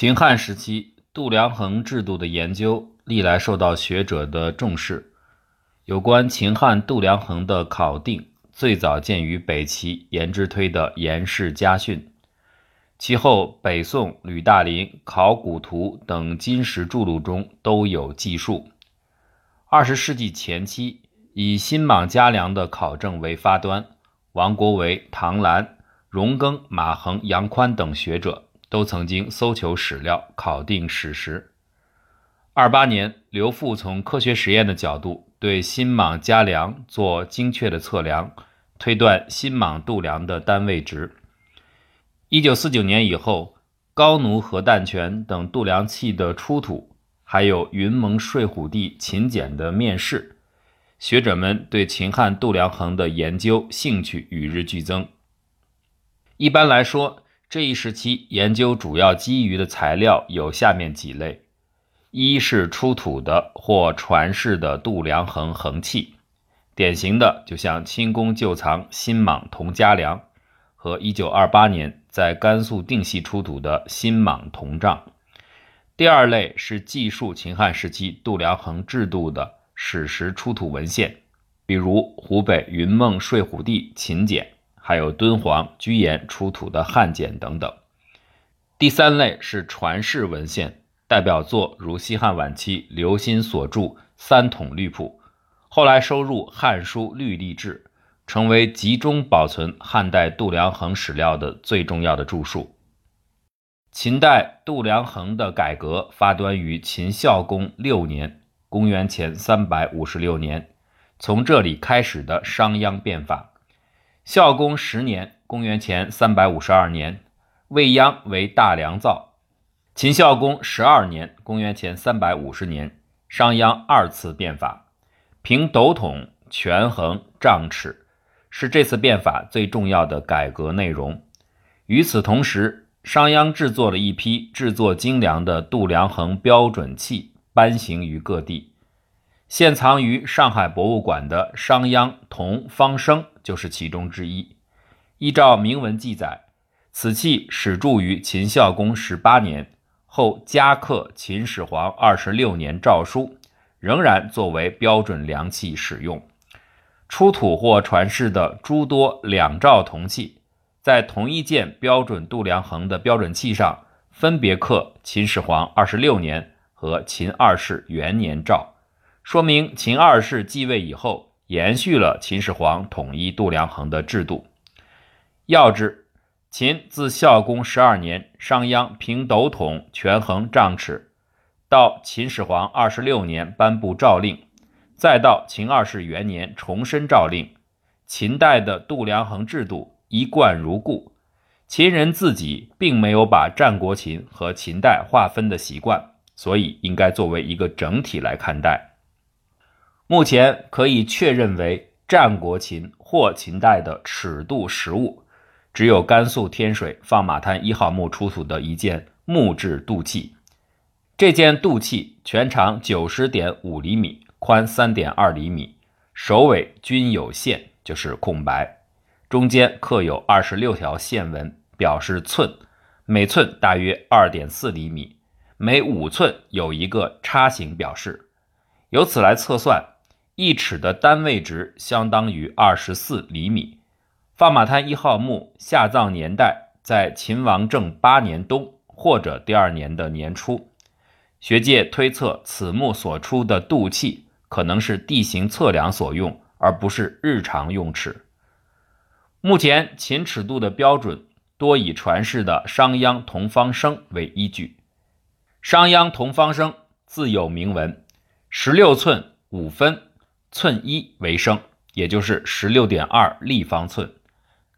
秦汉时期度量衡制度的研究历来受到学者的重视。有关秦汉度量衡的考定，最早见于北齐颜之推的《颜氏家训》，其后北宋吕大林《考古图》等金石著录中都有记述。二十世纪前期，以新莽嘉良的考证为发端，王国维、唐兰、荣庚、马衡、杨宽等学者。都曾经搜求史料，考定史实。二八年，刘复从科学实验的角度对新莽嘉良做精确的测量，推断新莽度量的单位值。一九四九年以后，高奴核弹泉等度量器的出土，还有云蒙睡虎地秦简的面世，学者们对秦汉度量衡的研究兴趣与日俱增。一般来说，这一时期研究主要基于的材料有下面几类：一是出土的或传世的度量衡衡器，典型的就像清宫旧藏新莽铜嘉梁和1928年在甘肃定西出土的新莽铜杖；第二类是记述秦汉时期度量衡制度的史实出土文献，比如湖北云梦睡虎地秦简。还有敦煌、居延出土的汉简等等。第三类是传世文献，代表作如西汉晚期刘歆所著《三统律谱》，后来收入《汉书律历志》，成为集中保存汉代度量衡史料的最重要的著述。秦代度量衡的改革发端于秦孝公六年（公元前356年），从这里开始的商鞅变法。孝公十年（公元前352年），未鞅为大良造。秦孝公十二年（公元前350年），商鞅二次变法，平斗统、权衡、丈尺，是这次变法最重要的改革内容。与此同时，商鞅制作了一批制作精良的度量衡标准器，颁行于各地。现藏于上海博物馆的商鞅铜方升就是其中之一。依照铭文记载，此器始铸于秦孝公十八年，后加刻秦始皇二十六年诏书，仍然作为标准量器使用。出土或传世的诸多两兆铜器，在同一件标准度量衡的标准器上，分别刻秦始皇二十六年和秦二世元年诏。说明秦二世继位以后，延续了秦始皇统一度量衡的制度。要知，秦自孝公十二年商鞅平斗统、权衡、丈尺，到秦始皇二十六年颁布诏令，再到秦二世元年重申诏令，秦代的度量衡制度一贯如故。秦人自己并没有把战国秦和秦代划分的习惯，所以应该作为一个整体来看待。目前可以确认为战国秦或秦代的尺度实物，只有甘肃天水放马滩一号墓出土的一件木质度器。这件度器全长九十点五厘米，宽三点二厘米，首尾均有线，就是空白，中间刻有二十六条线纹，表示寸，每寸大约二点四厘米，每五寸有一个叉形表示，由此来测算。一尺的单位值相当于二十四厘米。放马滩一号墓下葬年代在秦王政八年冬或者第二年的年初。学界推测，此墓所出的度器可能是地形测量所用，而不是日常用尺。目前秦尺度的标准多以传世的商鞅铜方升为依据。商鞅铜方升自有铭文，十六寸五分。寸一为升，也就是十六点二立方寸，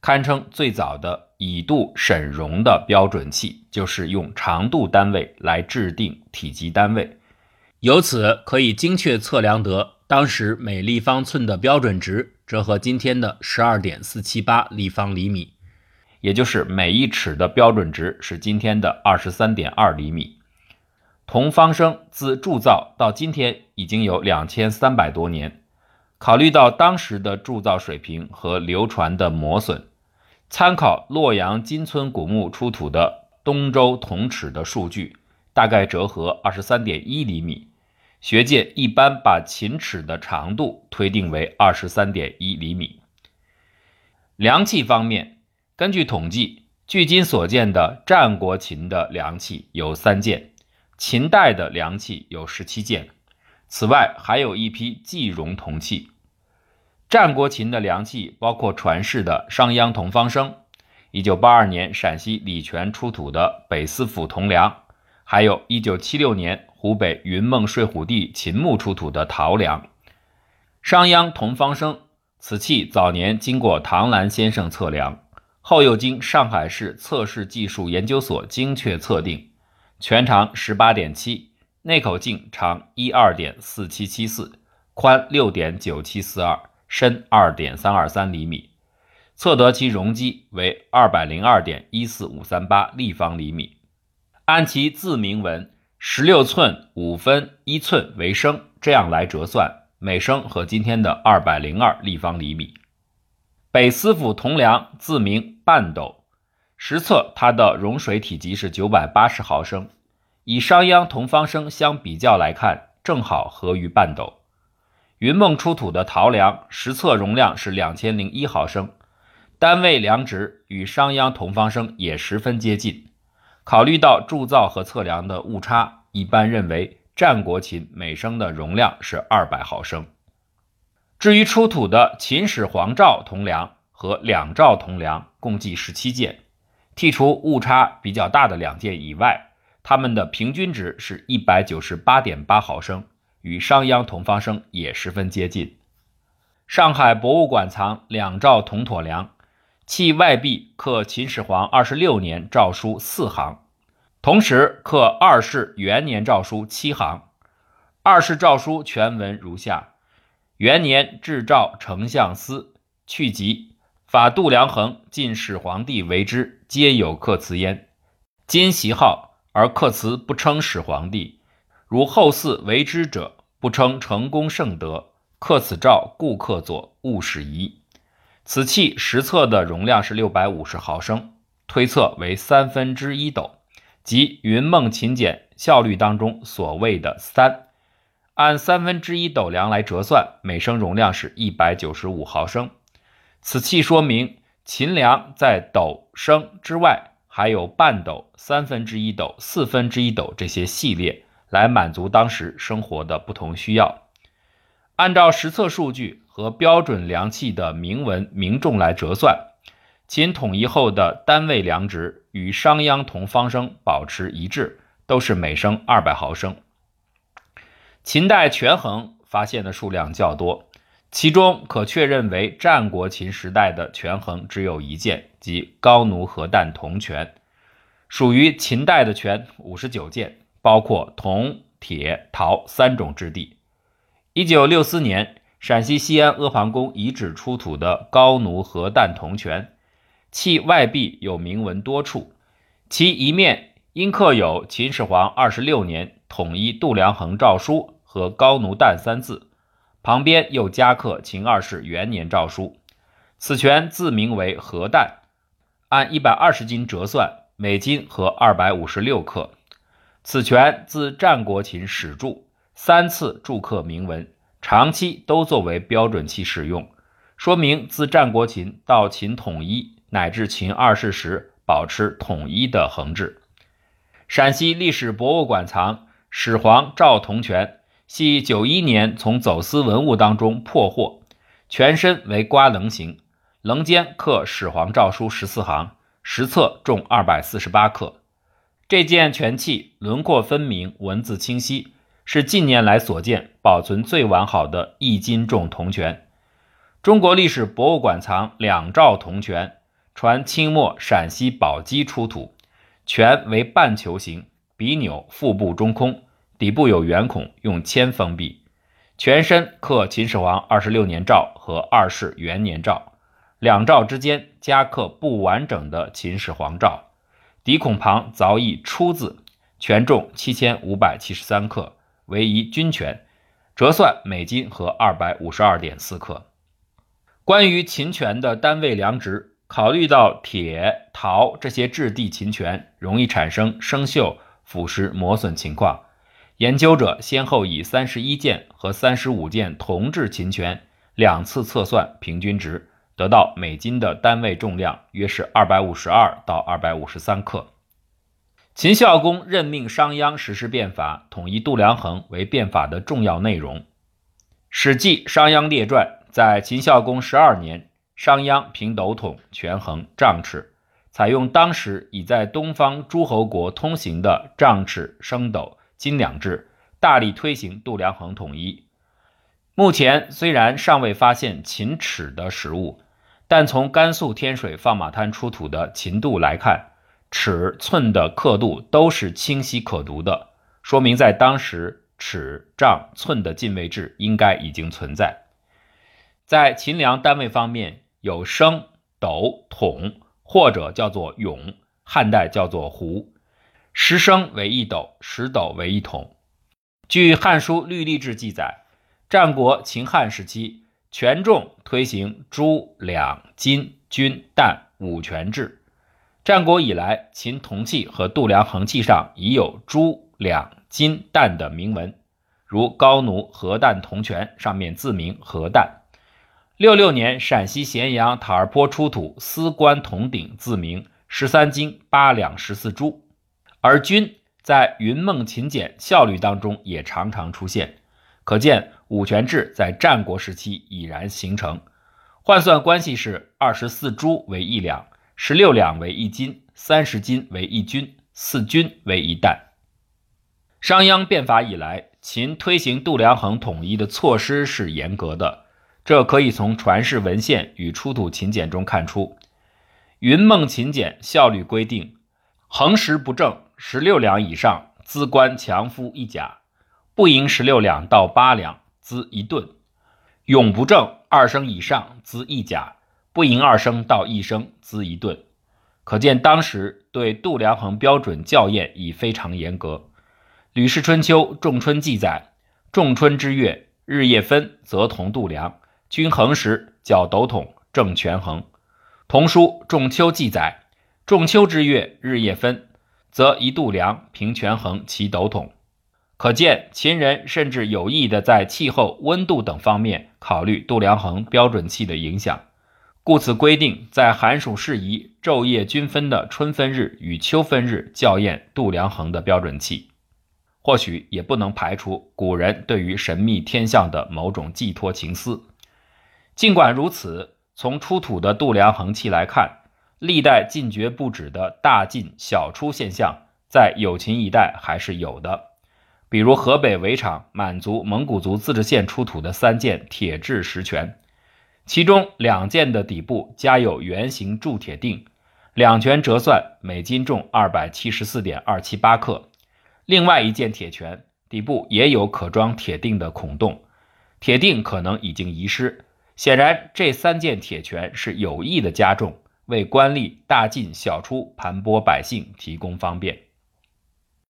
堪称最早的以度审容的标准器，就是用长度单位来制定体积单位，由此可以精确测量得当时每立方寸的标准值，折合今天的十二点四七八立方厘米，也就是每一尺的标准值是今天的二十三点二厘米。铜方升自铸造到今天已经有两千三百多年。考虑到当时的铸造水平和流传的磨损，参考洛阳金村古墓出土的东周铜尺的数据，大概折合二十三点一厘米。学界一般把琴尺的长度推定为二十三点一厘米。量器方面，根据统计，距今所见的战国秦的量器有三件，秦代的梁器有十七件。此外，还有一批计容铜器。战国秦的梁器包括传世的商鞅同方生，一九八二年陕西礼泉出土的北司府铜梁，还有一九七六年湖北云梦睡虎地秦墓出土的陶梁。商鞅同方生此器早年经过唐兰先生测量，后又经上海市测试技术研究所精确测定，全长十八点七，内口径长一二点四七七四，宽六点九七四二。深二点三二三厘米，测得其容积为二百零二点一四五三八立方厘米。按其字铭文十六寸五分一寸为升，这样来折算，每升和今天的二百零二立方厘米。北司府铜梁字铭半斗，实测它的容水体积是九百八十毫升，以商鞅同方生相比较来看，正好合于半斗。云梦出土的陶梁实测容量是两千零一毫升，单位量值与商鞅同方生也十分接近。考虑到铸造和测量的误差，一般认为战国秦每升的容量是二百毫升。至于出土的秦始皇赵铜梁和两赵铜梁，共计十七件，剔除误差比较大的两件以外，它们的平均值是一百九十八点八毫升。与商鞅同方生也十分接近。上海博物馆藏两兆铜妥梁，器外壁刻秦始皇二十六年诏书四行，同时刻二世元年诏书七行。二世诏书全文如下：元年制诏丞相司去疾，法度量衡晋始皇帝为之，皆有刻辞焉。今袭号而刻辞不称始皇帝。如后嗣为之者，不称成功圣德，刻此诏，故刻作，勿使疑。此器实测的容量是六百五十毫升，推测为三分之一斗，即云梦秦简效率当中所谓的三。按三分之一斗量来折算，每升容量是一百九十五毫升。此器说明秦粮在斗、升之外，还有半斗、三分之一斗、四分之一斗这些系列。来满足当时生活的不同需要。按照实测数据和标准量器的铭文名重来折算，秦统一后的单位量值与商鞅同方升保持一致，都是每升二百毫升。秦代权衡发现的数量较多，其中可确认为战国秦时代的权衡只有一件，即高奴河旦铜权，属于秦代的权五十九件。包括铜、铁、陶三种质地。一九六四年，陕西西安阿房宫遗址出土的高奴河旦铜权，器外壁有铭文多处，其一面因刻有秦始皇二十六年统一度量衡诏书和高奴旦三字，旁边又加刻秦二世元年诏书。此权字名为河旦，按一百二十斤折算，每斤合二百五十六克。此权自战国秦始铸，三次铸刻铭文，长期都作为标准器使用，说明自战国秦到秦统一乃至秦二世时保持统一的衡制。陕西历史博物馆藏始皇赵铜权，系九一年从走私文物当中破获，全身为瓜棱形，棱间刻始皇诏书十四行，实测重二百四十八克。这件全器轮廓分明，文字清晰，是近年来所见保存最完好的一斤重铜权。中国历史博物馆藏两兆铜权，传清末陕西宝鸡出土，权为半球形，鼻钮腹部中空，底部有圆孔，用铅封闭。全身刻秦始皇二十六年诏和二世元年诏，两诏之间加刻不完整的秦始皇诏。底孔旁凿一“出”字，权重七千五百七十三克，为一均权，折算每斤合二百五十二点四克。关于秦权的单位量值，考虑到铁、陶这些质地秦权容易产生生锈、腐蚀、磨损情况，研究者先后以三十一件和三十五件铜制秦权两次测算平均值，得到每斤的单位重量约是二百五十二到二百五十三克。秦孝公任命商鞅实施变法，统一度量衡为变法的重要内容。《史记·商鞅列传》在秦孝公十二年，商鞅平斗桶、权衡、丈尺，采用当时已在东方诸侯国通行的丈尺、升斗、斤两制，大力推行度量衡统一。目前虽然尚未发现秦尺的实物，但从甘肃天水放马滩出土的秦度来看。尺寸的刻度都是清晰可读的，说明在当时尺、丈、寸的进位制应该已经存在。在秦量单位方面，有升、斗、桶，或者叫做俑，汉代叫做壶。十升为一斗，十斗为一桶。据《汉书·律历志》记载，战国秦汉时期，权重推行诸、两、斤、均、担五权制。战国以来，秦铜器和度量衡器上已有诸、两、斤、担的铭文，如高奴核旦铜权上面自铭核旦。六六年，陕西咸阳塔儿坡出土丝冠铜鼎，自铭十三斤八两十四铢。而均在云梦秦简效率当中也常常出现，可见五权制在战国时期已然形成。换算关系是二十四铢为一两。十六两为一斤，三十斤为一钧，四钧为一担。商鞅变法以来，秦推行度量衡统一的措施是严格的，这可以从传世文献与出土秦简中看出。云梦秦简效率规定：衡时不正十六两以上，资官强夫一甲；不盈十六两到八两，资一顿；永不正二升以上，资一甲。不盈二升到一升，资一顿。可见当时对度量衡标准校验已非常严格。《吕氏春秋·仲春》记载：仲春之月，日夜分，则同度量，均衡时，角斗桶，正权衡。同书《仲秋》记载：仲秋之月，日夜分，则一度量，平权衡其斗桶。可见秦人甚至有意的在气候、温度等方面考虑度量衡标准器的影响。故此规定，在寒暑适宜、昼夜均分的春分日与秋分日校验度量衡的标准器。或许也不能排除古人对于神秘天象的某种寄托情思。尽管如此，从出土的度量衡器来看，历代进爵不止的大进小出现象，在有秦一代还是有的。比如河北围场满族蒙古族自治县出土的三件铁制石权。其中两件的底部加有圆形铸铁锭，两拳折算每斤重二百七十四点二七八克。另外一件铁拳底部也有可装铁锭的孔洞，铁锭可能已经遗失。显然，这三件铁拳是有意的加重，为官吏大进小出、盘剥百姓提供方便。